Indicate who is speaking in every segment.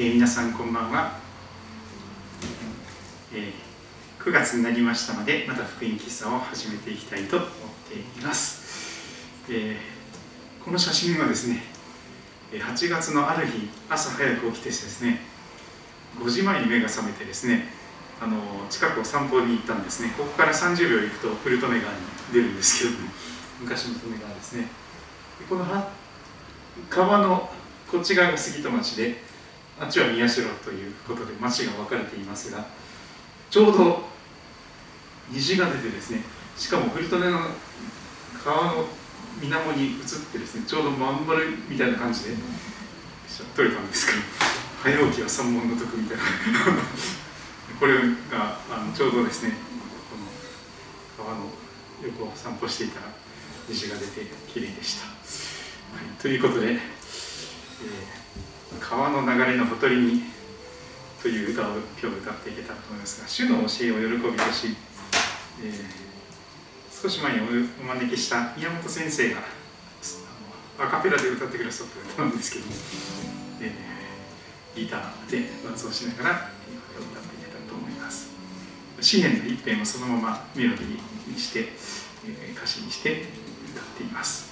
Speaker 1: えー、皆さんこんばんは、えー、9月になりましたのでまた福音喫茶を始めていきたいと思っています、えー、この写真はですね8月のある日朝早く起きてですね5時前に目が覚めてですねあの近くを散歩に行ったんですね。ここから30秒行くとフルトネ川に出るんですけども昔の利根川ですね。この川のこっち側が杉戸町であっちは宮代ということで町が分かれていますがちょうど虹が出てですねしかも古利根の川の水面に映ってですねちょうどまん丸みたいな感じで撮れたんですけど早起きは三問の徳みたいな。これがあのちょうどですねこの川の横を散歩していたら虹が出て綺麗でした、はい、ということで、えー、川の流れのほとりに」という歌を今日歌っていけたらと思いますが主の教えを喜びとし、えー、少し前にお招きした宮本先生がアカペラで歌ってくださった歌なんですけど、えー、ギターで伴奏しながら歌っていけたらと思います詩篇の一編をそのままメロディーにして、えー、歌詞にして歌っています。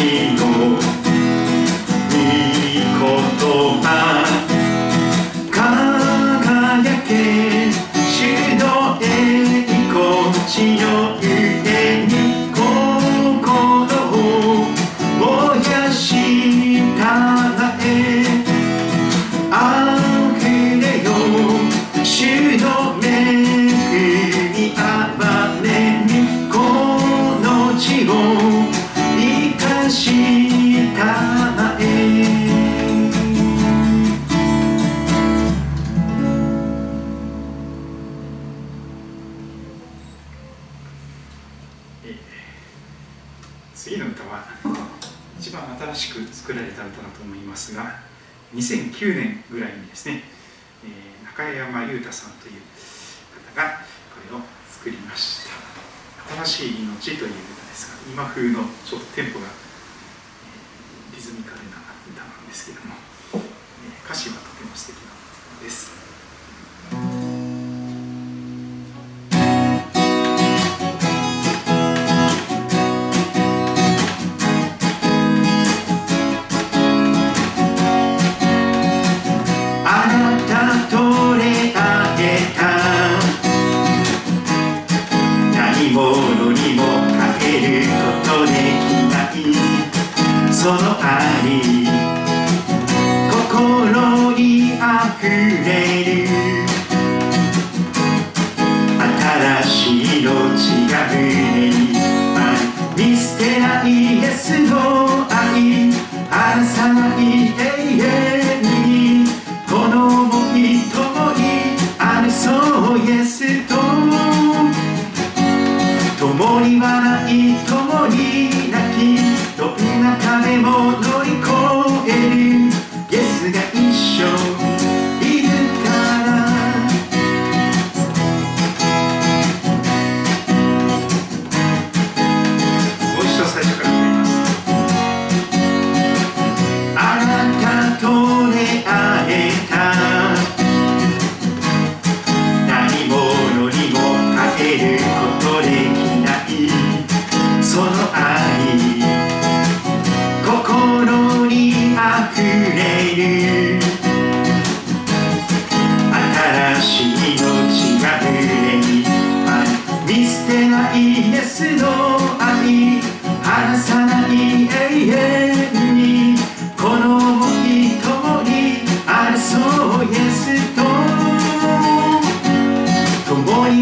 Speaker 1: see.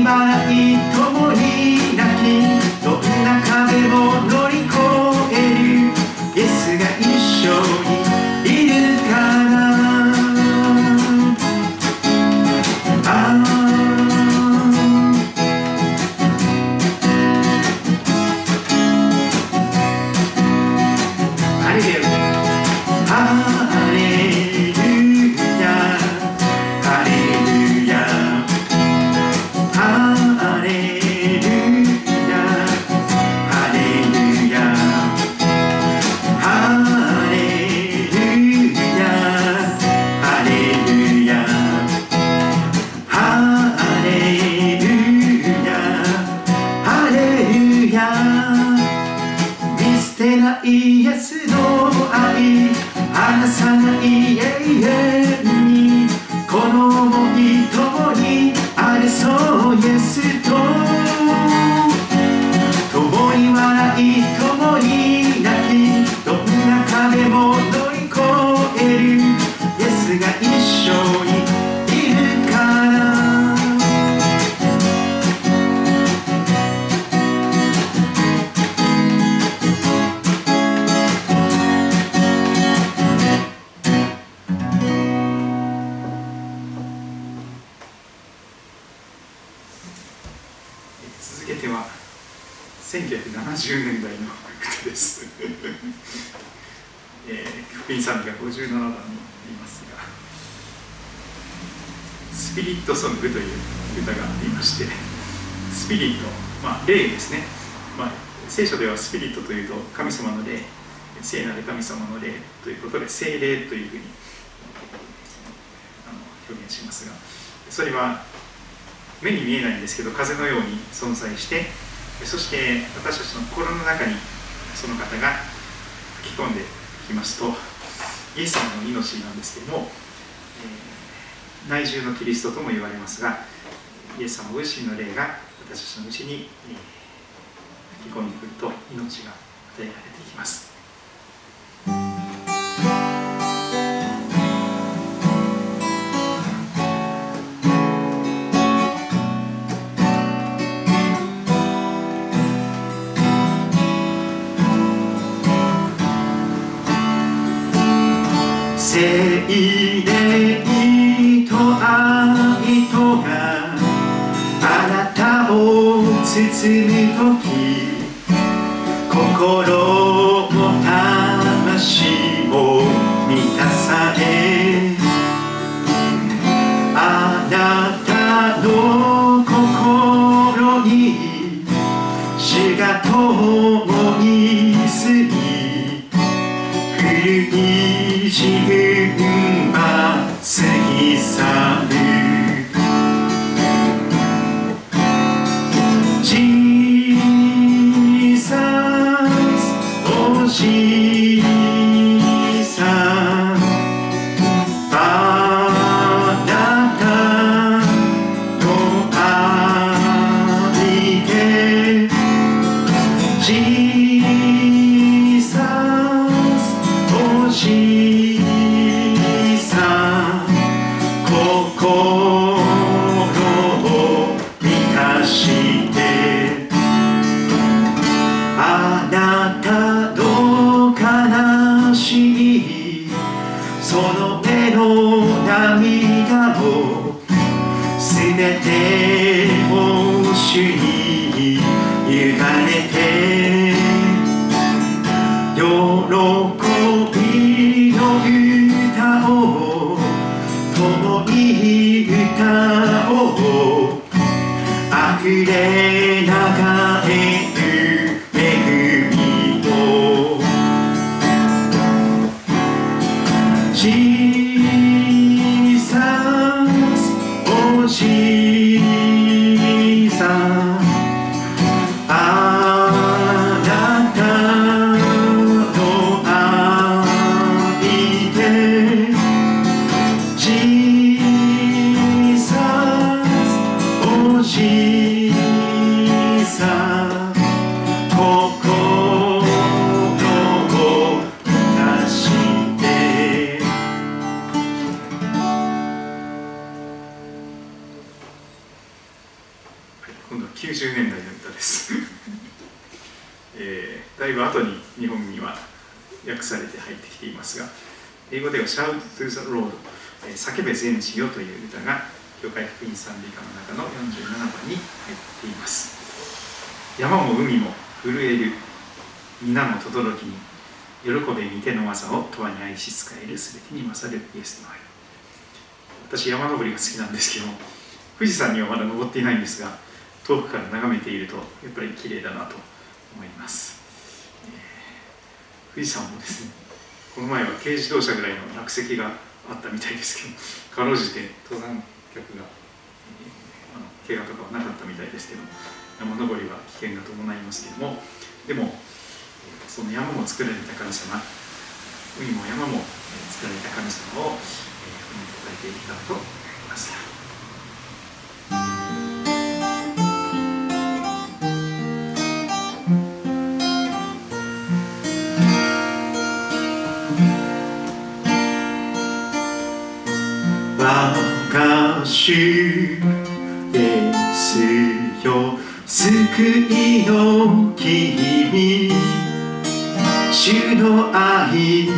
Speaker 1: mana ピリットソングという歌がありましてスピリット、まあ、霊ですね、まあ、聖書ではスピリットというと神様の霊聖なる神様の霊ということで聖霊というふうに表現しますがそれは目に見えないんですけど風のように存在してそして私たちの心の中にその方が吹き込んでいきますとイエス様の命なんですけども、えー内住のキリストとも言われますがイエス様ご自身の霊が私たちのうちに、吹き込んでくると命が与えられていきます。包む時心
Speaker 2: 英語では「Shout to the Lord」叫べ全地よ」という歌が教会福音賛美歌の中の47番に入っています。山も海も震える皆も轟に喜べ見ての技を永遠に愛し仕えるすべてに勝るイエスの愛私山登りが好きなんですけど富士山にはまだ登っていないんですが遠くから眺めているとやっぱり綺麗だなと思います、えー富士山もですねこの前は軽自動車ぐらいの落石があったみたいですけど かろうじて登山客が、あの怪我とかはなかったみたいですけど山登りは危険が伴いますけどもでも、その山も作られた神様海も山も作られた神様を、え、褒めたたえていたと思います。
Speaker 1: 主ですよ。救いの君主の愛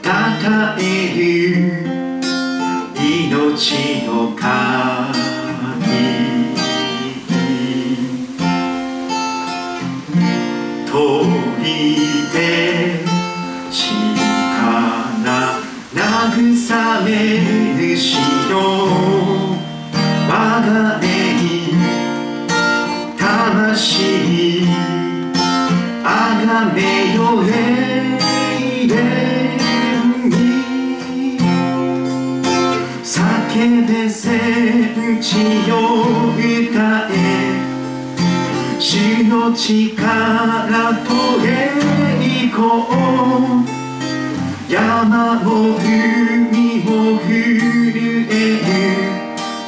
Speaker 1: たたえる命の神。戦地を歌え主の力と栄光山も海も震える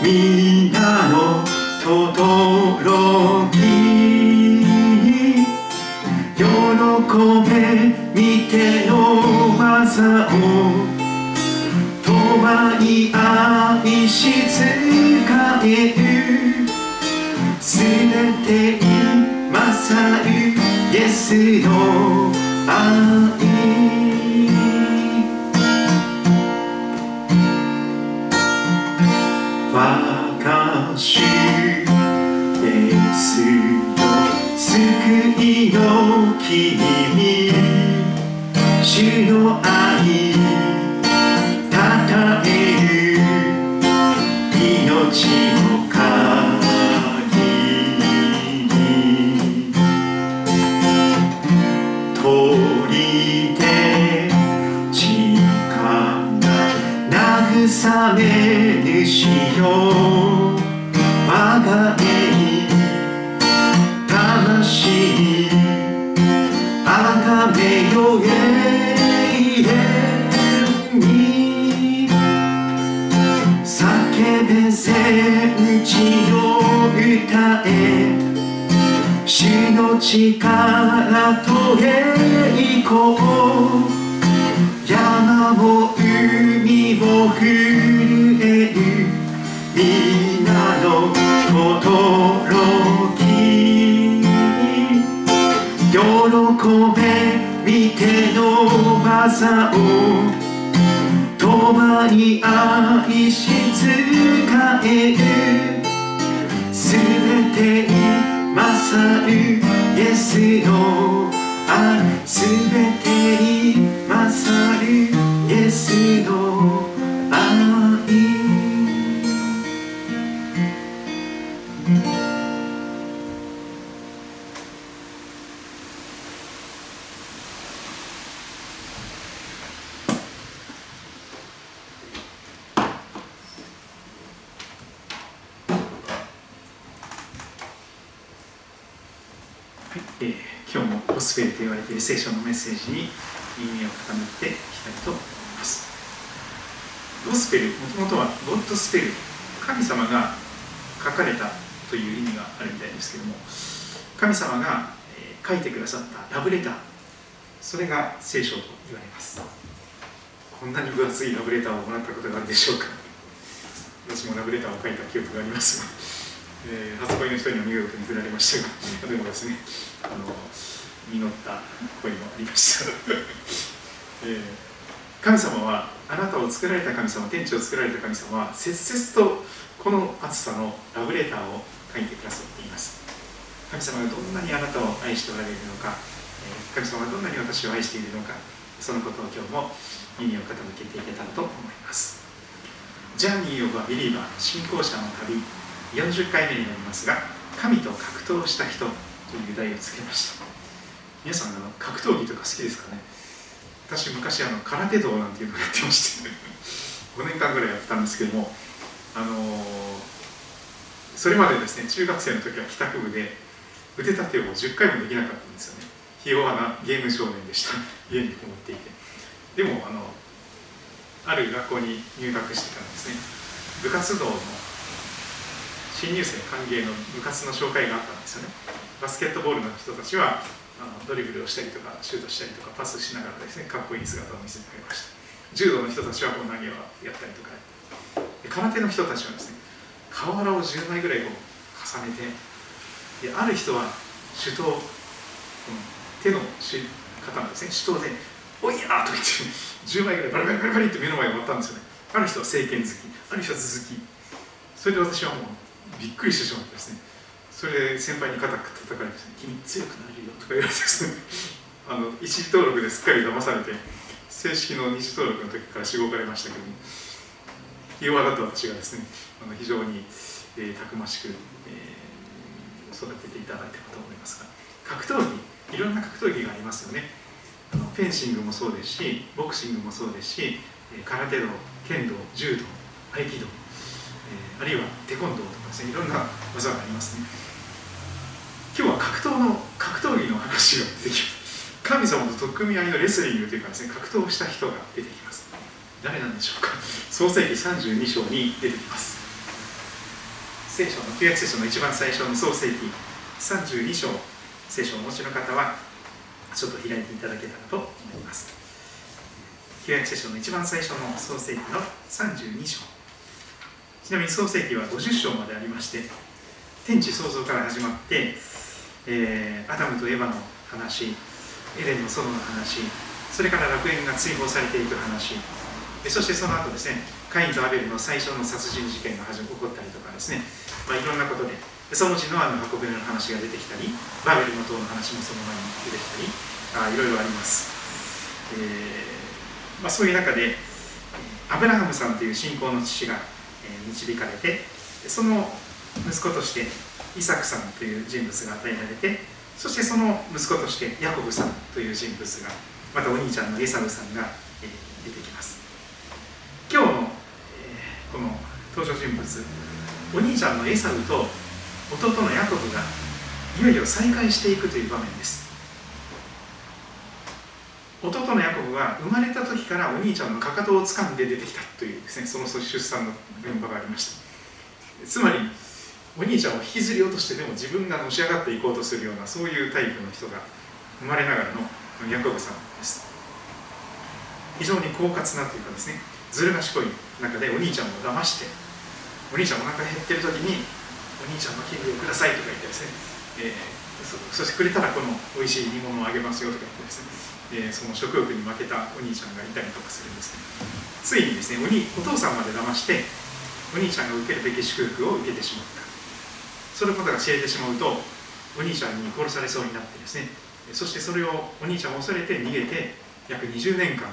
Speaker 1: 皆の轟喜べイエ
Speaker 2: 力と栄光山も海も震える。皆の驚き喜べ見ての技を共に愛し使えるすべてにまさるイエスのあすべてに勝るイエスの
Speaker 1: スペルと言われている聖書のメッセージに耳を傾けていきたいと思います。ゴスペル、もともとはゴッドスペル、神様が書かれたという意味があるみたいですけども、神様が、書いてくださったラブレター、それが聖書と言われます。こんなに分厚いラブレターをもらったことがあるでしょうか。私もラブレターを書いた記憶がありますが。えー発売の人には見事に振られましたが、でもですね、あの実った声もありました、えー神様は、あなたを作られた神様、天地を作られた神様は、切々とこの暑さのラブレターを書いてくださっています。神様がどんなにあなたを愛しておられるのか、えー神様がどんなに私を愛しているのか、そのことを今日も耳を傾けていけたらと思います。 Journey of a Believer、信仰者の旅、40回目になりますが、神と格闘した人という題をつけました。皆さん、あの格闘技とか好きですかね？私、昔あの、空手道なんていうのをやってまして、5年間ぐらいやってたんですけども、あのーそれまでですね、中学生の時は帰宅部で、腕立てを10回もできなかったんですよね。ひ弱なゲーム少年でした。家にこもっていて。でも、あの、ある学校に入学してからですね、部活動の新入生歓迎の部活の紹介があったんですよね。バスケットボールの人たちはあのドリブルをしたりとか、シュートしたりとか、パスしながらですね、かっこいい姿を見せてくれました。柔道の人たちはこう投げをやったりとか、空手の人たちはですね、瓦を10枚ぐらいこう重ねて、である人は手刀、この手の方なんですね、手刀で、おいやと言って、10枚ぐらいバリバリバリバリって目の前に割ったんですよね。ある人は聖剣好き、ある人は続き。それで私はもうびっくりしてしまってですね、それで先輩に肩叩かれて、君強くなれるよとか言われてですね、あの一時登録ですっかり騙されて、正式の二次登録の時からしごかれましたけど、弱だった私がですね、あの非常に、えーたくましく、えー育てていただいたかと思いますが、格闘技、いろんな格闘技がありますよね。あのフェンシングもそうですし、ボクシングもそうですし、空手道、剣道、柔道、合気道、えーあるいはテコンドーとかですね、いろんな技がありますね。今日は格闘の闘技の話が出てきます。神様と取っ組み合いのレスリングというかですね、格闘をした人が出てきます。誰なんでしょうか。創世記32章に出てきます。聖書の旧約聖書の一番最初の創世記32章、聖書をお持ちの方はちょっと開いていただけたらと思います。旧約聖書の一番最初の創世記の32章。ちなみに創世記は50章までありまして、天地創造から始まって、えーアダムとエヴァの話、エデンの園の話、それから楽園が追放されていく話、そしてその後ですね、カインとアベルの最初の殺人事件が起こったりとかですね、まあ、いろんなことで、そのうちノアの箱舟の話が出てきたり、バベルの塔の話もその前に出てきたり、あいろいろあります。えーまあ、そういう中で、アブラハムさんという信仰の父が、導かれて、その息子としてイサクさんという人物が与えられて、そしてその息子としてヤコブさんという人物が、またお兄ちゃんのエサウさんが、えー出てきます。今日の、えーこの登場人物お兄ちゃんのエサウと弟のヤコブがいよいよ再会していくという場面です弟のヤコブは生まれた時からお兄ちゃんのかかとを掴んで出てきたというですねその出産の現場がありましたつまりお兄ちゃんを引きずり落としてでも自分がのし上がっていこうとするようなそういうタイプの人が生まれながらのヤコブさんです。非常に狡猾なというかですねずる賢い中でお兄ちゃんを騙してお兄ちゃんお腹減ってる時にお兄ちゃんのキングをくださいとか言ってですね、えー、そそしてくれたらこの美味しい煮物をあげますよとか言ってですね、えー、その食欲に負けたお兄ちゃんがいたりとかするんですけどついにですねおにお父さんまで騙してお兄ちゃんが受けるべき祝福を受けてしまった。そのことが知れてしまうとお兄ちゃんに殺されそうになってですね。そしてそれをお兄ちゃんを恐れて逃げて約20年間、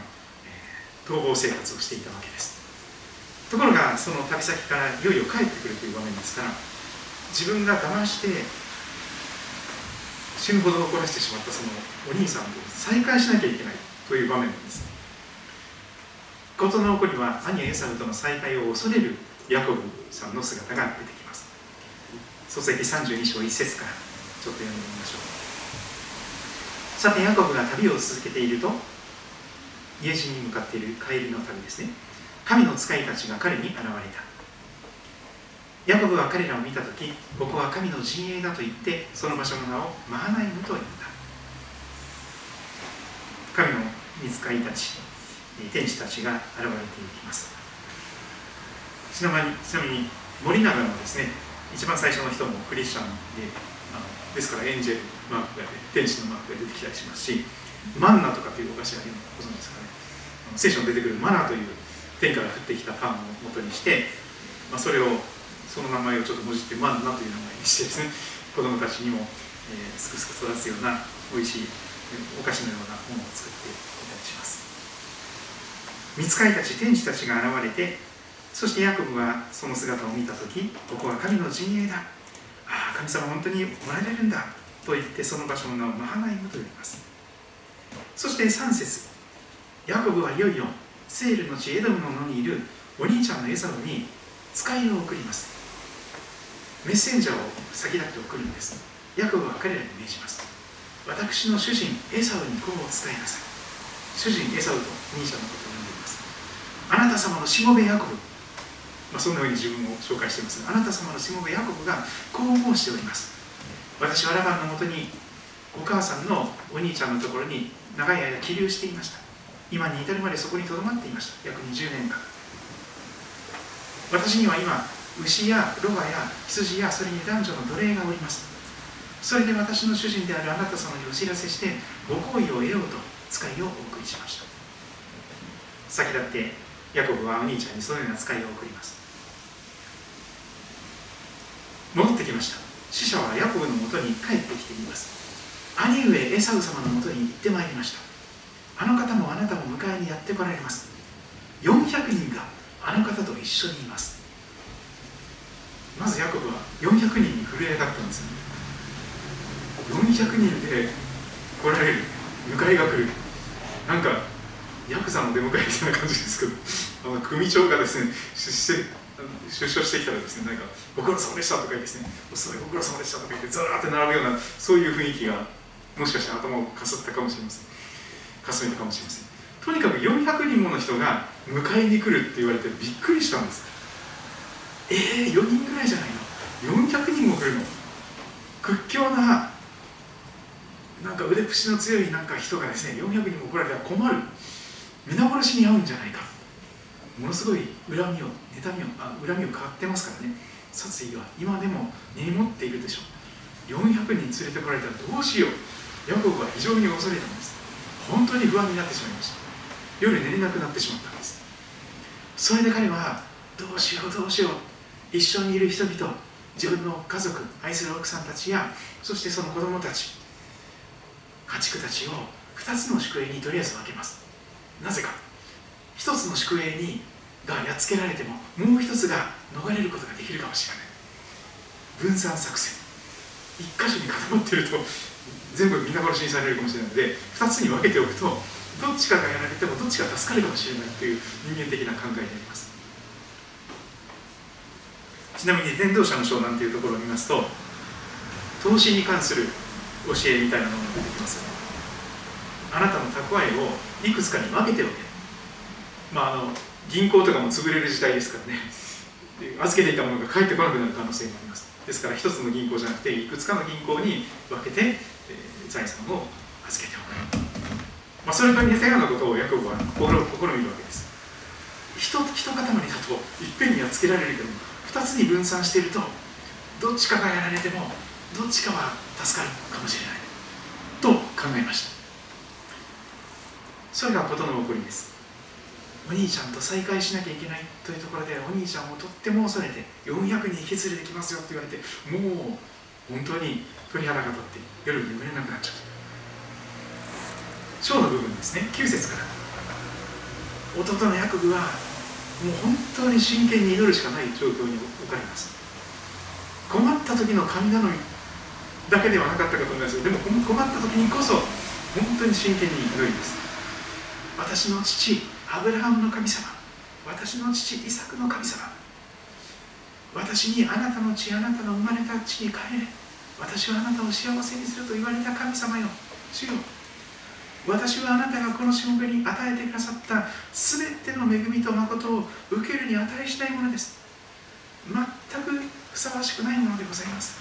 Speaker 1: 逃亡生活をしていたわけです。ところがその旅先からいよいよ帰ってくるという場面ですから自分が騙して死ぬほど怒らせてしまったそのお兄さんと再会しなきゃいけないという場面なんです。事の起こりは兄エサウとの再会を恐れるヤコブさんの姿が出てきます。漱石32章1節からちょっと読んでみましょう。さてヤコブが旅を続けていると家路に向かっている帰りの旅ですね。神の使いたちが彼に現れた。ヤコブは彼らを見た時ここは神の陣営だと言ってその場所の名をマハナイムと言った神の見つかりたち天使たちが現れていきます。ちなみに森永のですね一番最初の人もクリスチャンであのですからエンジェルマークが天使のマークが出てきたりしますしマンナとかというお菓子があるのご存知ですかね。聖書に出てくるマナという天から降ってきたパンを元にして、まあ、それをその名前をちょっともじってマンナという名前にしてですね 子供たちにも、えー、すくすく育つような美味しいお菓子のようなものを作っていたりします。見つかりたち天使たちが現れてそしてヤコブはその姿を見た時ここは神の陣営だ。ああ神様本当におられるんだ。と言ってその場所の名をマハナイムと呼びます。そして3節ヤコブはいよいよセールの地エドムの野にいるお兄ちゃんのエサウに使いを送ります。メッセンジャーを先立って送るんです。ヤコブは彼らに命じます。私の主人エサウにこう伝えなさい。主人エサウとお兄ちゃんのことを呼んでいます。あなた様のしもべヤコブまあ、そんなふうに自分を紹介しています。あなた様のしもべヤコブがこう申しております。私はラバンのもとにお母さんのお兄ちゃんのところに長い間起立していました。今に至るまでそこにとどまっていました。約20年間。私には今牛やロバや羊やそれに男女の奴隷がおります。それで私の主人であるあなた様にお知らせしてご好意を得ようと使いをお送りしました。先立ってヤコブはお兄ちゃんにそのような使いを送ります。戻ってきました。死者はヤコブのもとに帰ってきています。兄上エサウ様のもとに行ってまいりました。あの方もあなたも迎えにやってこられます。400人があの方と一緒にいます。まずヤコブは400人に震え上がったんです。よ400人で来られる迎えが来る。なんかヤクザの出迎えみたいな感じですけど。あの組長がですね出所してきたらですねなんかご苦労様でしたとか言ってですねお勤めご苦労様でしたとか言ってずらーって並ぶようなそういう雰囲気がもしかして頭をかすったかもしれません。かすめたかもしれません。とにかく400人もの人が迎えに来るって言われてびっくりしたんです。えー、4人ぐらいじゃないの。400人も来るの。屈強ななんか腕っぷしの強いなんか人がですね400人も来られたら困る。皆殺しに遭うんじゃないか。ものすごい恨みを妬みをあ恨みを買ってますからね。殺意は今でも根に持っているでしょう。400人連れてこられたらどうしよう。ヤコブは非常に恐れたんです。本当に不安になってしまいました。夜寝れなくなってしまったんです。それで彼はどうしようどうしよう。一緒にいる人々自分の家族愛する奥さんたちやそしてその子供たち家畜たちを2つの宿営にとりあえず分けます。なぜか。1つの宿営にがやっつけられてももう一つが逃れることができるかもしれない。分散作戦。一箇所に固まってると全部皆殺しにされるかもしれないので2つに分けておくとどっちかがやられてもどっちか助かるかもしれないという人間的な考えになります。ちなみに伝道者の章なんていうところを見ますと投資に関する教えみたいなものが出てきます。あなたの蓄えをいくつかに分けておけ。まああの銀行とかも潰れる時代ですからね。預けていたものが返ってこなくなる可能性もあります。ですから一つの銀行じゃなくていくつかの銀行に分けて、えー、財産を預けておく、まあ、それと似たようなことをヤコブは試みるわけです。一一塊だといっぺんにはつけられるけど2つに分散しているとどっちかがやられてもどっちかは助かるかもしれない。と考えました。それが事の起こりです。お兄ちゃんと再会しなきゃいけないというところでお兄ちゃんをとっても恐れて400人引き連れてきますよって言われてもう本当に鳥肌が立って夜眠れなくなっちゃった。章の部分ですね。9節から。弟のヤコブはもう本当に真剣に祈るしかない状況に置かれます。困った時の神頼みだけではなかったかと思いますよ。でも困った時にこそ本当に真剣に祈りです。私の父アブラハムの神様私の父イサクの神様私にあなたの地あなたの生まれた地に帰れ私はあなたを幸せにすると言われた神様よ。主よ私はあなたがこの種目に与えてくださった全ての恵みと誠を受けるに値しないものです。全くふさわしくないものでございます。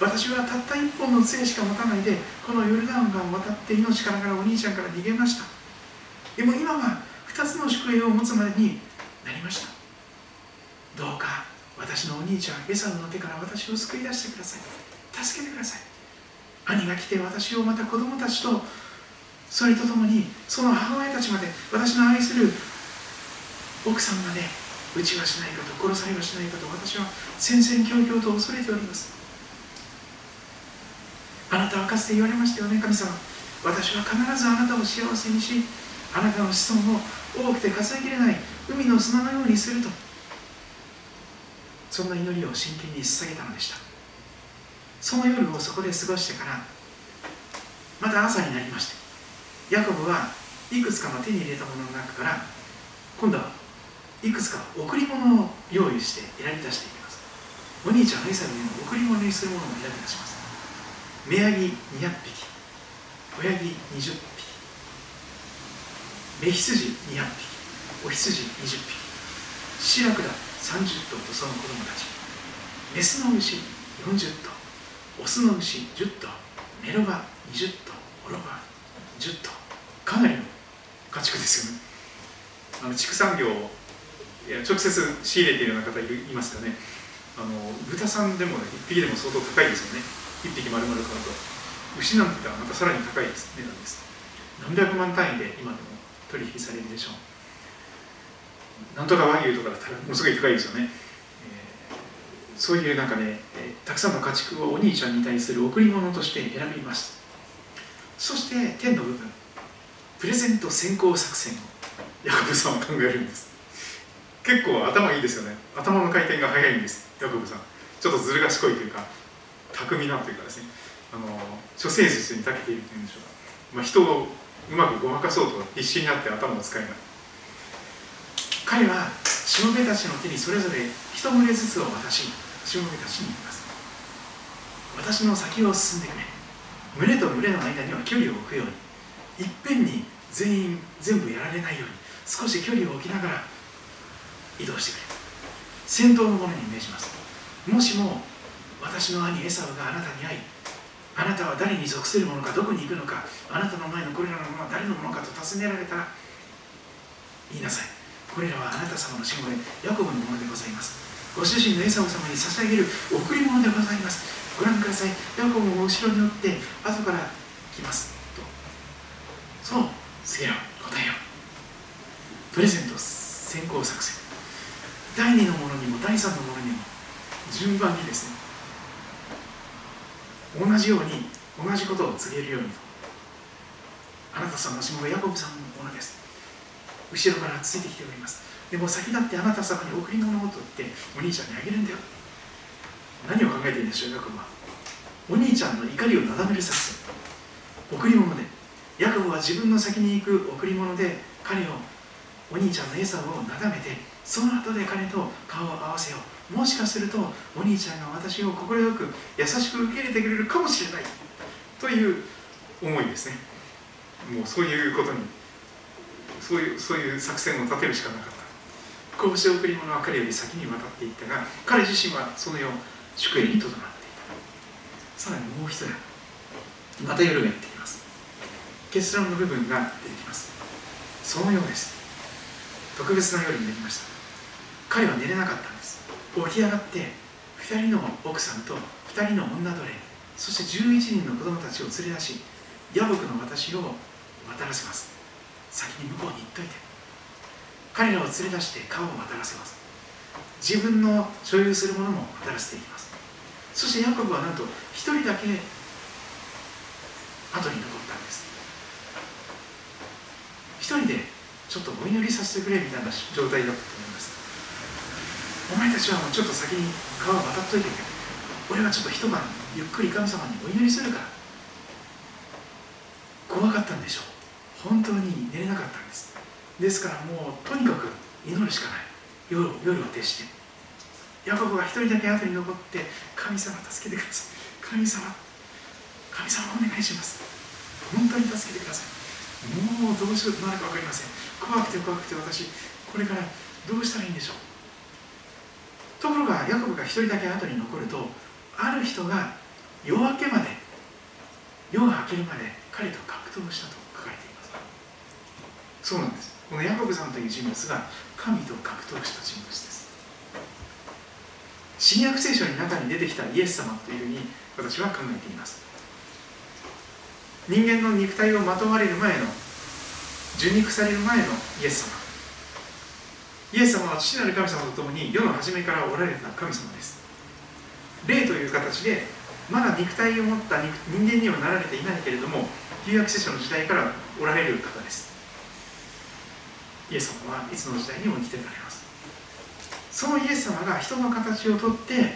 Speaker 1: 私はたった一本の杖しか持たないでこのヨルダン川を渡って命からがらお兄ちゃんから逃げました。でも今は2つの宿営を持つまでになりました。どうか私のお兄ちゃんエサの手から私を救い出してください。助けてください。兄が来て私をまた子供たちとそれとともにその母親たちまで私の愛する奥さんまで打ちはしないかと殺されはしないかと私は戦々恐々と恐れております。あなたはかつて言われましたよね神様。私は必ずあなたを幸せにしあなたの子孫を多くて数えきれない海の砂のようにすると。そんな祈りを真剣に捧げたのでした。その夜をそこで過ごしてからまた朝になりましてヤコブはいくつかの手に入れたものの中から今度はいくつか贈り物を用意して選び出していきます。お兄ちゃんエサルに贈り物にするものを選び出します。目ヤギ200匹子ヤギ20匹雌羊200匹お羊20匹シラクダ30頭とその子供たち。メスの牛40頭オスの牛10頭メロバ20頭オロバ10頭かなりの家畜ですよね。あの畜産業を直接仕入れているような方いますかね。あの豚さんでも、ね、1匹でも相当高いですよね。1匹丸々買うと。牛なんてったらまたさらに高いです値段です。何百万単位で今でも取引されるでしょう。なんとか和牛とかだったらものすごい高いですよね、えー、そういうなんかね、えー、たくさんの家畜をお兄ちゃんに対する贈り物として選びます。そして天の部分プレゼント先行作戦をヤコブさんは考えるんです。結構頭いいですよね。頭の回転が速いんですヤコブさん。ちょっとずる賢いというか巧みなというかですね。あの処世術に長けているというんでしょうか、まあ、人をうまくごまかそうと必死になって頭を使いない。彼はしもべたちの手にそれぞれ一群れずつを渡ししもべたちに言います。私の先を進んでくれ。群れと群れの間には距離を置くように。いっぺんに全員全部やられないように。少し距離を置きながら移動してくれ。先頭の者に命じます。もしも私の兄エサウがあなたに会いあなたは誰に属するものかどこに行くのかあなたの前のこれらのものは誰のものかと尋ねられたら言いなさい。これらはあなた様のしもべヤコブのものでございます。ご主人のエサオ様に捧げる贈り物でございます。ご覧ください。ヤコブも後ろに追って後から来ます。と。そうせよ答えよプレゼント先行作戦。第2のものにも第3のものにも順番にですね同じように同じことを告げるようにと。あなた様のしもべヤコブさんのものです。後ろからついてきております。でも先立ってあなた様に贈り物をと言ってお兄ちゃんにあげるんだよ。何を考えているんでしょうヤコブは。お兄ちゃんの怒りをなだめる作戦贈り物で。ヤコブは自分の先に行く贈り物で彼をお兄ちゃんのエサをなだめてその後で彼と顔を合わせよう。もしかするとお兄ちゃんが私を快く優しく受け入れてくれるかもしれないという思いですね。もうそういうことにそういうそういう作戦を立てるしかなかった。こうして贈り物は彼より先に渡っていったが彼自身はその世宿営にとどまっていた。さらにもう一人また夜がやってきます。結論の部分が出てきます。そのようです。特別な夜になりました。彼は寝れなかった。起き上がって2人の奥さんと2人の女奴隷そして11人の子供たちを連れ出し野木の私を渡らせます。先に向こうに行っといて彼らを連れ出して川を渡らせます。自分の所有するものも渡らせていきます。そしてヤコブはなんと一人だけ後に残ったんです。一人でちょっとお祈りさせてくれみたいな状態だったと思います。お前たちはもうちょっと先に川を渡っといてくれ。俺はちょっと一晩ゆっくり神様にお祈りするから。怖かったんでしょう。本当に寝れなかったんです。ですからもうとにかく祈るしかない。夜夜を徹して。ヤコブが一人だけ後に残って神様助けてください。神様神様お願いします。本当に助けてください。もうどうしようとなるか分かりません。怖くて怖くて私これからどうしたらいいんでしょう。ところがヤコブが一人だけ後に残るとある人が夜明けまで夜が明けるまで彼と格闘したと書かれています。そうなんです。このヤコブさんという人物が神と格闘した人物です。新約聖書の中に出てきたイエス様というふうに私は考えています。人間の肉体をまとわれる前の受肉される前のイエス様。イエス様は父なる神様と共に世の初めからおられた神様です。霊という形でまだ肉体を持った人間にはなられていないけれども旧約聖書の時代からおられる方です。イエス様はいつの時代にも生きておられます。そのイエス様が人の形をとって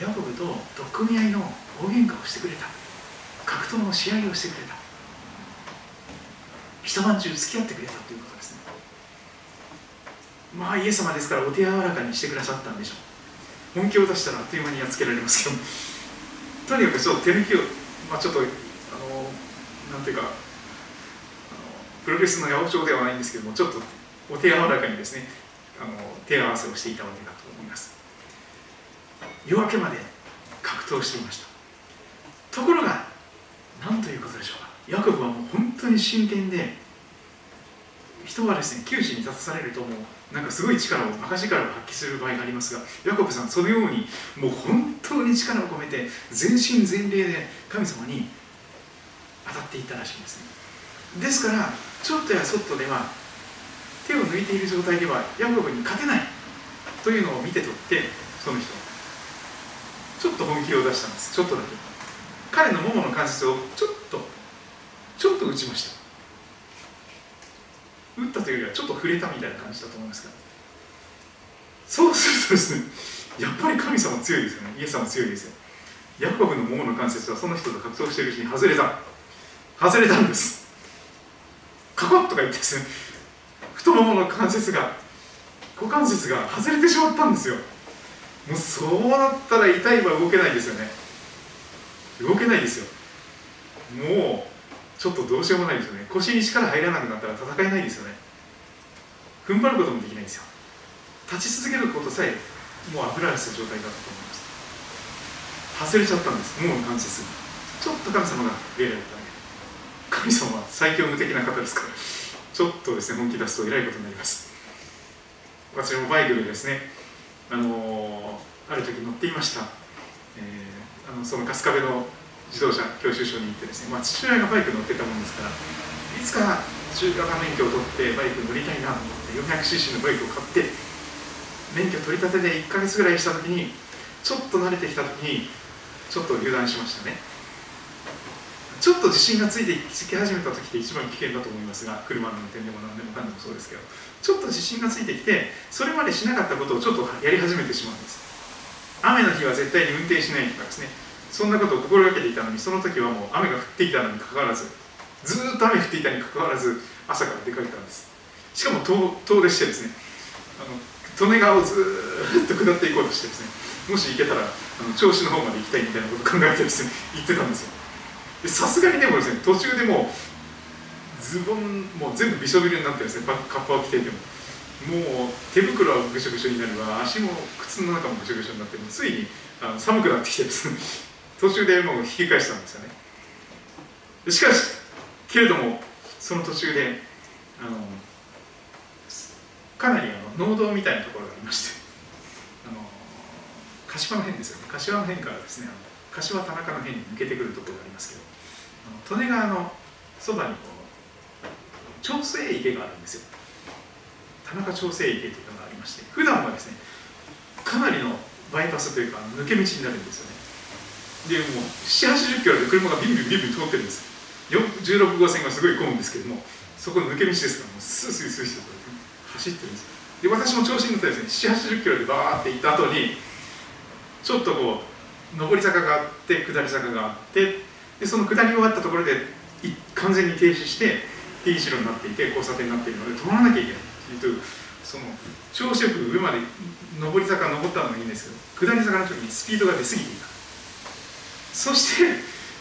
Speaker 1: ヤコブと取っ組み合いの大喧嘩をしてくれた。格闘の試合をしてくれた。一晩中付き合ってくれたということ。まあイエス様ですからお手柔らかにしてくださったんでしょう。本気を出したらあっという間にやっつけられますけどとにかくちょっと手抜きをまあちょっとあのなんていうかあのプロレスの八百長ではないんですけどもちょっとお手柔らかにですねあの手合わせをしていたわけだと思います。夜明けまで格闘していました。ところが何ということでしょうか。ヤコブはもう本当に真剣で人はですね窮地に立たされるともうなんかすごい力を赤力を発揮する場合がありますがヤコブさんそのようにもう本当に力を込めて全身全霊で神様に当たっていったらしいんですね。ですからちょっとやそっとでは手を抜いている状態ではヤコブに勝てないというのを見て取ってその人。ちょっと本気を出したんです。ちょっとだけ。彼のももの関節をちょっとちょっと打ちました。打ったというよりはちょっと触れたみたいな感じだと思いますがそうするとですねやっぱり神様強いですよね。イエス様強いですよ。ヤコブのももの関節はその人と格闘しているうちに外れた。外れたんです。カコッとか言ってですね太ももの関節が股関節が外れてしまったんですよ。もうそうなったら痛いは動けないですよね。動けないですよ。もうちょっとどうしようもないですよね。腰に力入らなくなったら戦えないですよね。踏ん張ることもできないんですよ。立ち続けることさえもう油らせた状態だったと思います。外れちゃったんです。もう関節ちょっと神様が触れられただけ。神様は最強無敵な方ですから。ちょっとですね本気出すとえらいことになります。私もバイクでですねあのー、ある時乗っていました、えー、あのその春日部の自動車教習所に行ってですね、まあ、父親がバイク乗ってたもんですからいつか中華免許を取ってバイク乗りたいなと思って 400cc のバイクを買って免許取り立てで1ヶ月ぐらいした時にちょっと慣れてきた時にちょっと油断しましたね。ちょっと自信がついてき始めた時って一番危険だと思いますが車の運転でも何でもかんでもそうですけどちょっと自信がついてきてそれまでしなかったことをちょっとやり始めてしまうんです。雨の日は絶対に運転しないとかですね。そんなことを心がけていたのにその時はもう雨が降っていたのにかかわらずずっと雨降っていたにかかわらず朝から出かけたんです。しかも遠出してですねあの利根川をずっと下っていこうとしてですねもし行けたらあの銚子の方まで行きたいみたいなことを考えてですね行ってたんですよ。でさすがにでもですね途中でもズボンもう全部びしょびしょになってですねカッパを着ていてももう手袋はぐしょぐしょになるわ足も靴の中もぐしょぐしょになってついにあの寒くなってきてですね途中でもう引き返したんですよね。しかしけれどもその途中であのかなりあの農道みたいなところがありましてあの柏の辺ですよね。柏の辺からですねあの柏田中の辺に抜けてくるところがありますけどあの利根川のそばにこう長生池があるんですよ。田中長生池というのがありまして普段はですねかなりのバイパスというか抜け道になるんですよね。でもう7 8 0キロで車がビンビンビンビン通ってるんです16号線がすごい混むんですけどもそこの抜け道ですからもうスースースースー走ってるんですで私も調子に乗ってですね7 8 0キロでバーって行った後にちょっとこう上り坂があって下り坂があってでその下り終わったところで完全に停止して T 字路になっていて交差点になっているので止まらなきゃいけないというとその調子よく上まで上り坂登ったのがいいんですけど下り坂の時にスピードが出過ぎていた。そして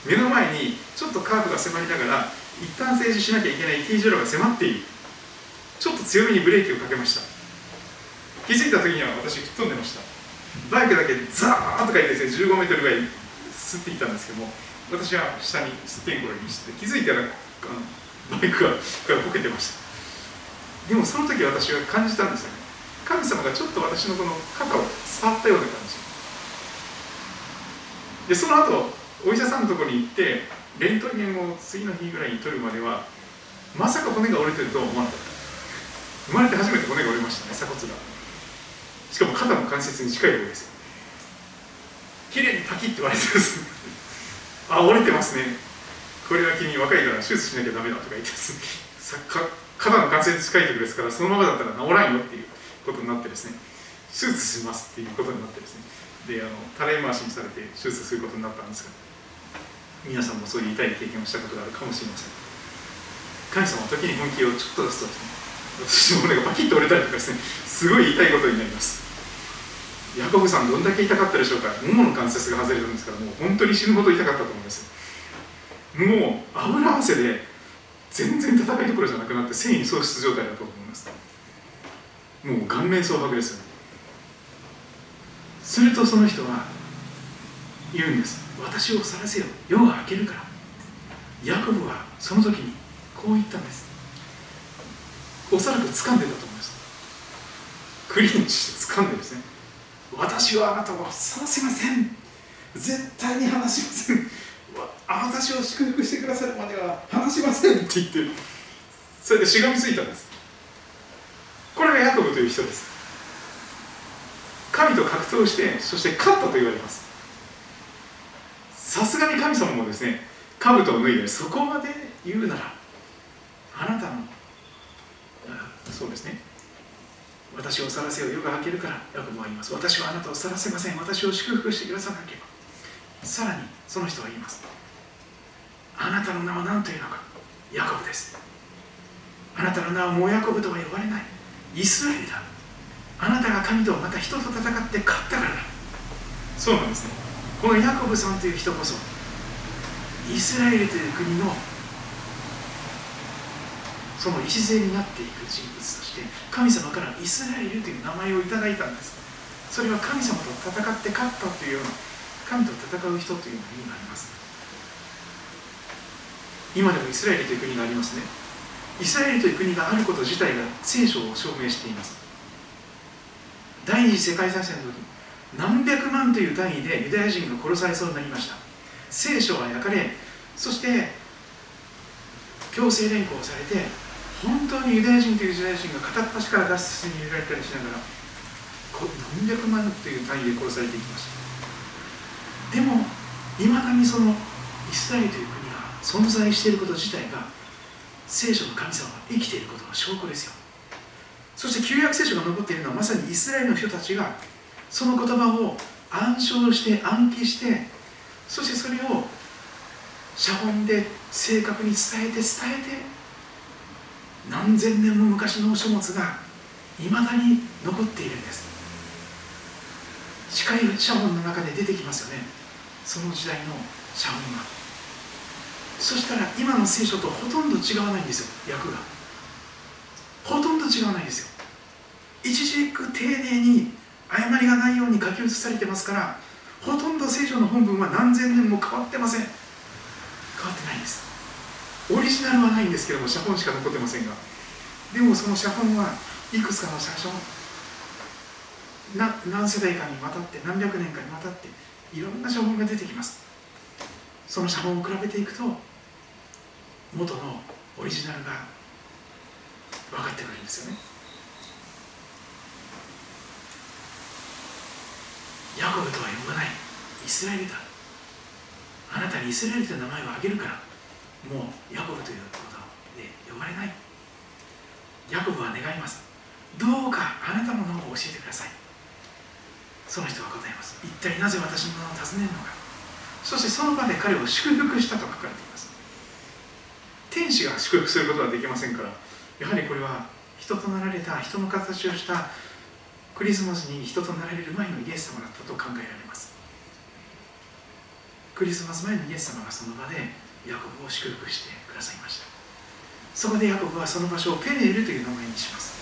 Speaker 1: 目の前にちょっとカーブが迫りながら一旦静止しなきゃいけない T 字路が迫っている。ちょっと強めにブレーキをかけました。気づいた時には私吹っ飛んでました。バイクだけザーッとか言ってですね15メートルぐらい吸っていったんですけども私は下に吸ってんころにして気づいたらあのバイクがこけてました。でもその時私は感じたんですよね。神様がちょっと私のこの肩を触ったような感じ。でその後お医者さんのところに行ってレントゲンを次の日ぐらいに取るまではまさか骨が折れてるとは思わなかった。生まれて初めて骨が折れましたね鎖骨が。しかも肩の関節に近いところです。よ綺麗にパキッと割れてます。あ折れてますね。これは君若いから手術しなきゃダメだとか言ってです。ね肩の関節に近いところですからそのままだったら治らんよっていうことになってですね。手術しますっていうことになってですね。であのたらい回しにされて手術することになったんですが皆さんもそういう痛い経験をしたことがあるかもしれません。神様は時に本気をちょっと出すとですね私の骨がパキッと折れたりとかですねすごい痛いことになります。ヤコブさんどんだけ痛かったでしょうか。ももの関節が外れるんですからもう本当に死ぬほど痛かったと思います。もう油汗で全然戦いどころじゃなくなって繊維喪失状態だと思います。もう顔面蒼白ですよね。するとその人は言うんです。私を晒せよ。夜が明けるから。ヤコブはその時にこう言ったんです。おそらく掴んでたと思います。クリンチして掴んでですね。私はあなたを晒せません。絶対に話しません。私を祝福してくださるまでは話しません。って言ってる。それでしがみついたんです。これがヤコブという人です。神と格闘してそして勝ったと言われます。さすがに神様もですね兜を脱いでそこまで言うならあなたのそうですね。私を晒せよ夜が明けるからヤコブは言います。私はあなたを晒せません。私を祝福してくださなければ。さらにその人は言います。あなたの名は何というのか。ヤコブです。あなたの名はもうヤコブとは呼ばれない。イスラエルだ。あなたが神とまた人と戦って勝ったからそうなんですね。このヤコブさんという人こそイスラエルという国のその礎になっていく人物として神様からイスラエルという名前をいただいたんです。それは神様と戦って勝ったというような神と戦う人という意味があります。今でもイスラエルという国がありますね。イスラエルという国があること自体が聖書を証明しています。第二次世界大戦の時何百万という単位でユダヤ人が殺されそうになりました。聖書は焼かれそして強制連行されて本当にユダヤ人というユダヤ人が片っ端から脱出に入れられたりしながら何百万という単位で殺されていきました。でもいまだにそのイスラエルという国が存在していること自体が聖書の神様が生きていることの証拠ですよ。そして旧約聖書が残っているのはまさにイスラエルの人たちがその言葉を暗唱して暗記してそしてそれを写本で正確に伝えて伝えて何千年も昔の書物がいまだに残っているんです。視界写本の中で出てきますよね。その時代の写本が。そしたら今の聖書とほとんど違わないんですよ訳が。ほとんど違わないですよ。一軸丁寧に誤りがないように書き写されてますからほとんど聖書の本文は何千年も変わってません。変わってないんです。オリジナルはないんですけども写本しか残ってませんが。でもその写本はいくつかの写真な何世代かにわたって何百年かにわたっていろんな写本が出てきます。その写本を比べていくと元のオリジナルが分かってくるんですよね。ヤコブとは呼ばない。イスラエルだ。あなたにイスラエルという名前を挙げるから。もうヤコブということで呼ばれない。ヤコブは願います。どうかあなたの名を教えてください。その人は答えます。一体なぜ私の名を尋ねるのか。そしてその場で彼を祝福したと書かれています。天使が祝福することはできませんから。やはりこれは人となられた人の形をしたクリスマスに人となられる前のイエス様だったと考えられます。クリスマス前にイエス様がその場でヤコブを祝福してくださいました。そこでヤコブはその場所をペネールという名前にします。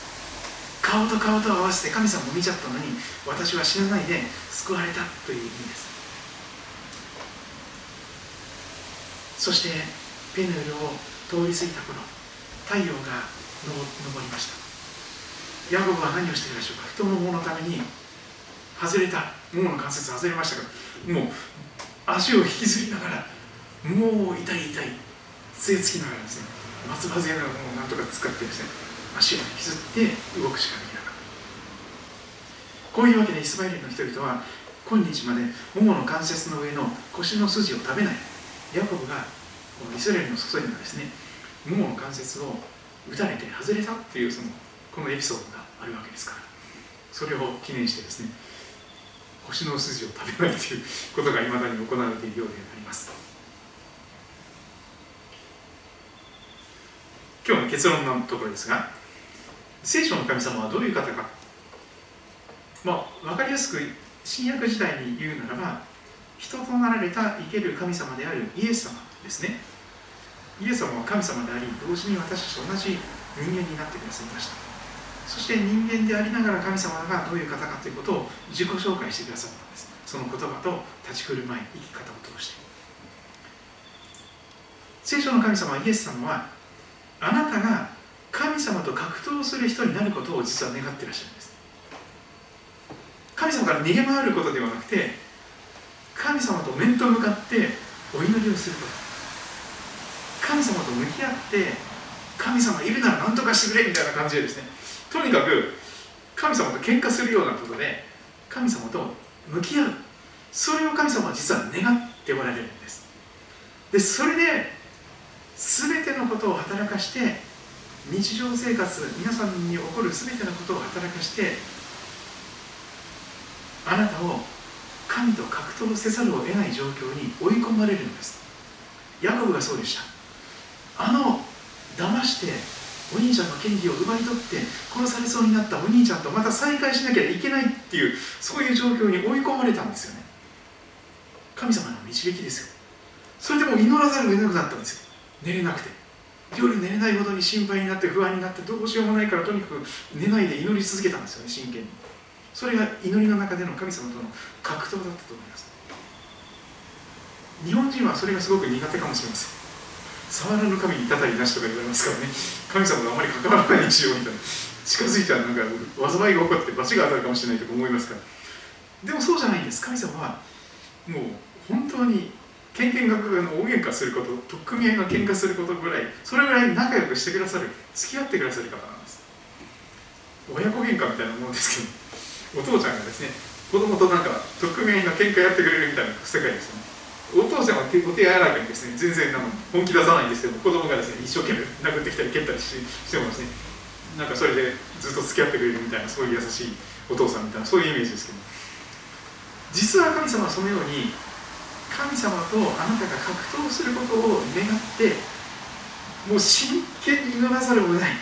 Speaker 1: 顔と顔と合わせて神様を見ちゃったのに私は死なないで救われたという意味です。そしてペヌールを通り過ぎた頃太陽が昇りました。ヤコブは何をしているでしょうか？太もものために外れたももの関節外れましたからもう足を引きずりながらもう痛い痛い杖つきながらですね松葉杖などもなんとか使ってですね足を引きずって動くしかできなかった。こういうわけでイスラエルの人々は今日までももの関節の上の腰の筋を食べないヤコブがイスラエルの祖先がですねももの関節を打たれて外れたっていうそのこのエピソードがあるわけですからそれを記念してですね腰の筋を食べないということがいまだに行われているようであります今日の結論のところですが聖書の神様はどういう方か。まあ分かりやすく新約時代に言うならば人となられた生ける神様であるイエス様ですね。イエス様は神様であり同時に私たちと同じ人間になってくださいました。そして人間でありながら神様がどういう方かということを自己紹介してくださったんです。その言葉と立ち振る舞い生き方を通して。聖書の神様イエス様はあなたが神様と格闘する人になることを実は願ってらっしゃるんです。神様から逃げ回ることではなくて神様と面と向かってお祈りをすること。神様と向き合って神様いるなら何とかしてくれみたいな感じでですねとにかく神様と喧嘩するようなことで神様と向き合う。それを神様は実は願っておられるんです。でそれで全てのことを働かして日常生活皆さんに起こる全てのことを働かしてあなたを神と格闘せざるを得ない状況に追い込まれるんです。ヤコブがそうでした。あの騙してお兄ちゃんの権利を奪い取って殺されそうになったお兄ちゃんとまた再会しなきゃいけないっていうそういう状況に追い込まれたんですよね。神様の導きですよ。それでも祈らざるを得なくなったんですよ。寝れなくて。夜寝れないほどに心配になって不安になってどうしようもないからとにかく寝ないで祈り続けたんですよね真剣に。それが祈りの中での神様との格闘だったと思います。日本人はそれがすごく苦手かもしれません。触らぬ神にたたりなしとか言われますからね。神様があまり関わらないようにしようみたいな。近づいたらなんか災いが起こって罰が当たるかもしれないとか思いますから。でもそうじゃないんです。神様はもう本当にけんけんが大喧嘩すること取っ組み合いの喧嘩することぐらいそれぐらい仲良くしてくださる付き合ってくださる方なんです。親子喧嘩みたいなものですけどお父ちゃんがですね子供となんか取っ組み合いの喧嘩やってくれるみたいな世界ですよね。お父さんはお手柔らかにですね全然なんか本気出さないんですけど子供がですね一生懸命殴ってきたり蹴ったりししてもですねなんかそれでずっと付き合ってくれるみたいなそういう優しいお父さんみたいなそういうイメージですけど。実は神様はそのように神様とあなたが格闘することを願ってもう真剣に祈らざるを得ないっ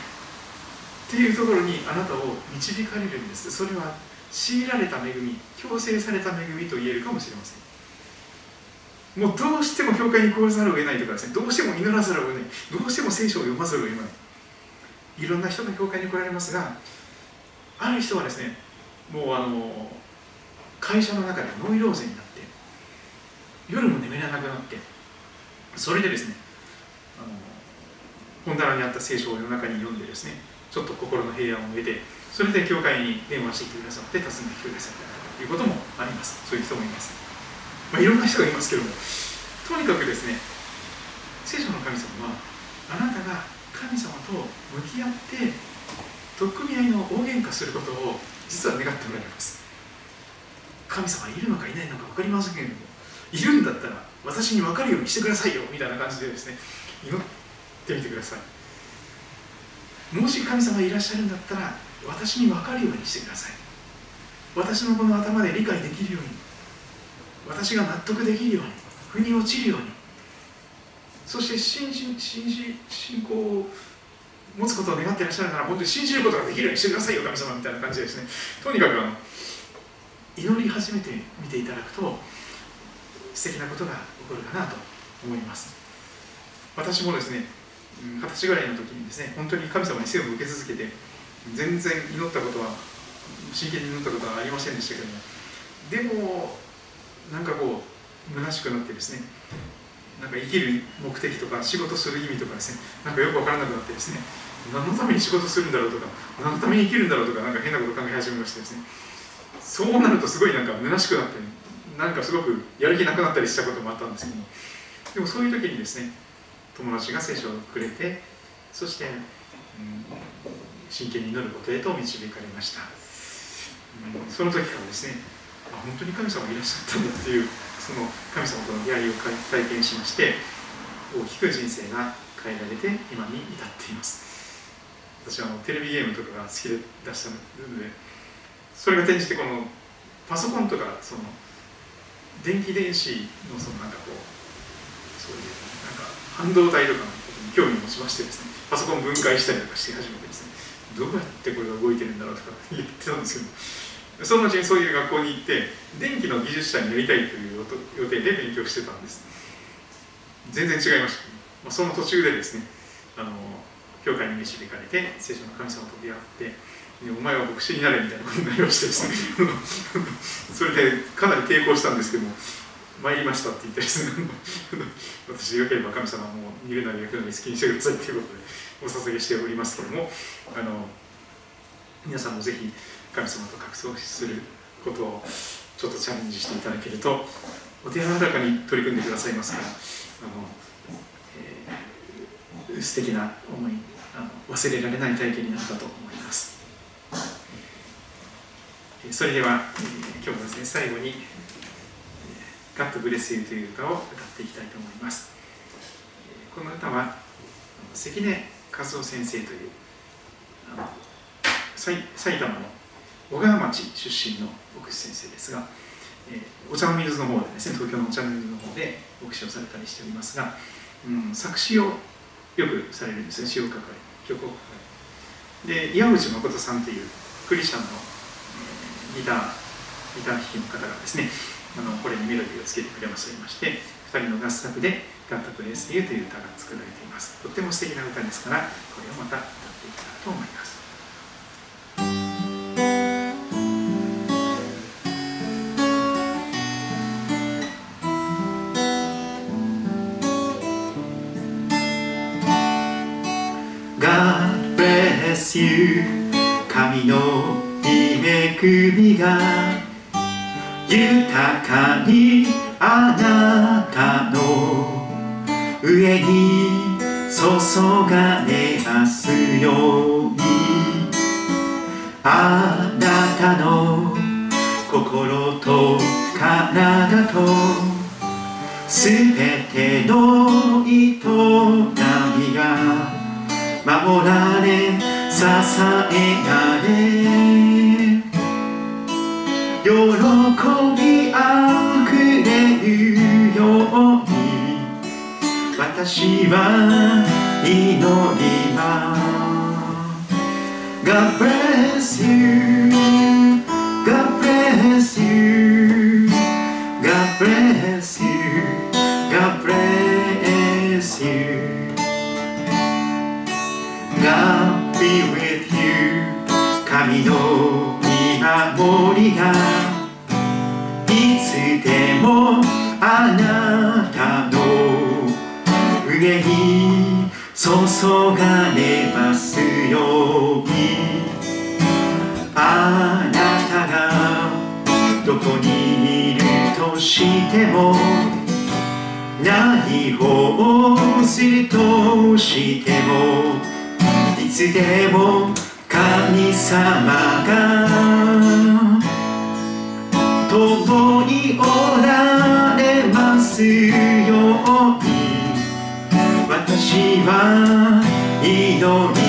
Speaker 1: ていうところにあなたを導かれるんです。それは強いられた恵み強制された恵みと言えるかもしれません。もうどうしても教会に来ざるを得ないとかですね。どうしても祈らざるを得ない。どうしても聖書を読まざるを得ない。いろんな人が教会に来られますがある人はですねもうあの会社の中でノイローゼになって夜も眠れなくなってそれでですねあの本棚にあった聖書を夜中に読んでですねちょっと心の平安を得てそれで教会に電話してきてくださって訪ねてきてくださったということもあります。そういう人もいます、まあ、いろんな人がいますけどもとにかくですね聖書の神様はあなたが神様と向き合って取っ組み合いの大喧嘩することを実は願っておられます。神様いるのかいないのか分かりませんけれどもいるんだったら私に分かるようにしてくださいよみたいな感じでですね祈ってみてください。もし神様いらっしゃるんだったら私に分かるようにしてください。私のこの頭で理解できるように私が納得できるように腑に落ちるように。そして信じ信じ信仰を持つことを願っていらっしゃるなら本当に信じることができるようにしてくださいよ神様みたいな感じですね。とにかくあの祈り始めてみていただくと素敵なことが起こるかなと思います。私もですね二十歳ぐらいの時にですね本当に神様に背を向け続けて全然祈ったことは真剣に祈ったことはありませんでしたけどもでもなんかこう虚しくなってですね。なんか生きる目的とか仕事する意味とかですね。なんかよく分からなくなってですね。何のために仕事するんだろうとか何のために生きるんだろうとかなんか変なこと考え始めましてですね。そうなるとすごいなんか虚しくなってなんかすごくやる気なくなったりしたこともあったんですけどでもそういう時にですね友達が聖書をくれてそして、うん、真剣に祈ることへと導かれました、うん、その時からですねあ本当に神様がいらっしゃったんだっていうその神様との出会いを体験しまして大きく人生が変えられて今に至っています。私はあのテレビゲームとかが好きで出したのでそれが転じてこのパソコンとかその電気電子のそのなんかこうそういうなんか半導体とかのことに興味を持ちましてですねパソコン分解したりとかして始めてですねどうやってこれが動いてるんだろうとか言ってたんですけどそのうちにそういう学校に行って電気の技術者になりたいという予定で勉強してたんです。全然違いました、まあ、その途中でですねあの教会に導かれて聖書の神様と出会ってお前は牧師になれみたいなことになりましてですね。それでかなり抵抗したんですけども参りましたって言ってですね。私でよければ神様も見るなり焼くなり好きにしてくださいということでお捧げしておりますけどもあの皆さんもぜひ神様と格闘することをちょっとチャレンジしていただけるとお手柔らかに取り組んでくださいますからあの、えー、素敵な思いあの忘れられない体験になったと思います。それでは、えー、今日はですね最後に「ガットブレスユー」という歌を歌っていきたいと思います。この歌は関根和夫先生という埼玉の小川町出身の牧師先生ですが、えー、お茶の水の方でですね東京のお茶の水の方で牧師をされたりしておりますが、うん、作詞をよくされるんですね詩を書かれ曲を書かれで岩渕誠さんというクリスチャンの、えー、ギターギター弾きの方がですねあのこれにメロディーをつけてくれまして2人の合作で「ガッタプレイスユー」という歌が作られています。とっても素敵な歌ですからこれをまた歌っていきたいと思います。
Speaker 2: You 神の日めくみが豊かにあなたの上に注がれますように。あなたの心と体とすべての営みが守られ支えられ喜びあふれるように私は祈ります。God bless you. がれますようにあなたがどこにいるとしても何をするとしてもいつでも神様が共におられますは祈り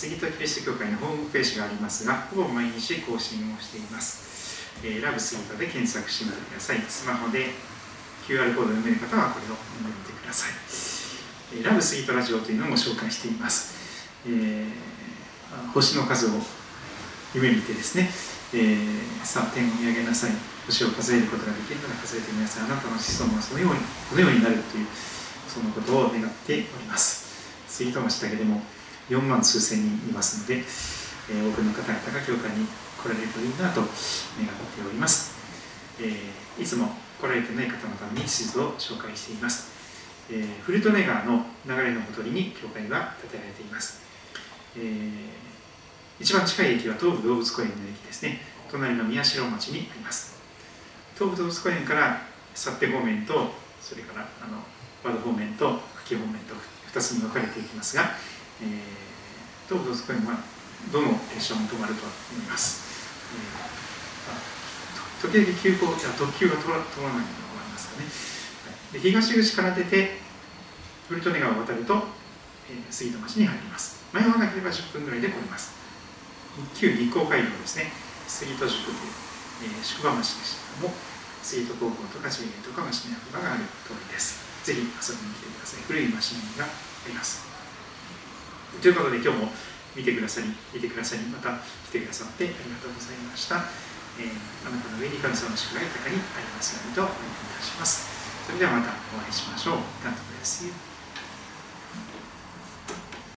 Speaker 1: 杉戸キリスト教会のホームページがありますがほぼ毎日更新をしています、えーラブ杉戸で検索してみてください。スマホで QR コードを読める方はこれを読んでみてください、えーラブ杉戸ラジオというのも紹介しています、えー星の数を夢見てですね、えーさあ天を見上げなさい。星を数えることができるなら数えてみなさい。あなたの子孫はそのようにこのようになるというそのことを願っております。杉戸町だけでも4万数千人いますので、えー多くの方々が教会に来られるといいなと願っております、えーいつも来られてない方のために地図を紹介しています、えーフルトネ川の流れのほとりに教会が建てられています、えー一番近い駅は東武動物公園の駅ですね。隣の宮代町にあります。東武動物公園から去って方面とそれからあの和田方面と久喜方面と2つに分かれていきますが、えー東武動物公園はどの列車も止まると思います、えー時々急行や特急が通らないのがありますかね、で東口から出て古利根川を渡ると、えー杉戸町に入ります。迷わなければ10分ぐらいで来れます。旧日光街道ですね。杉戸宿という、えー宿場町でしたけども杉戸高校とか JA とか町の役場がある通りです。ぜひ遊びに来てください。古い町並みがあります。ということで今日も見てくださり見てくださりまた来てくださってありがとうございました、えーあなたの上に神様の祝福が豊かにありますようにとお願いいたします。それではまたお会いしましょう。God bless you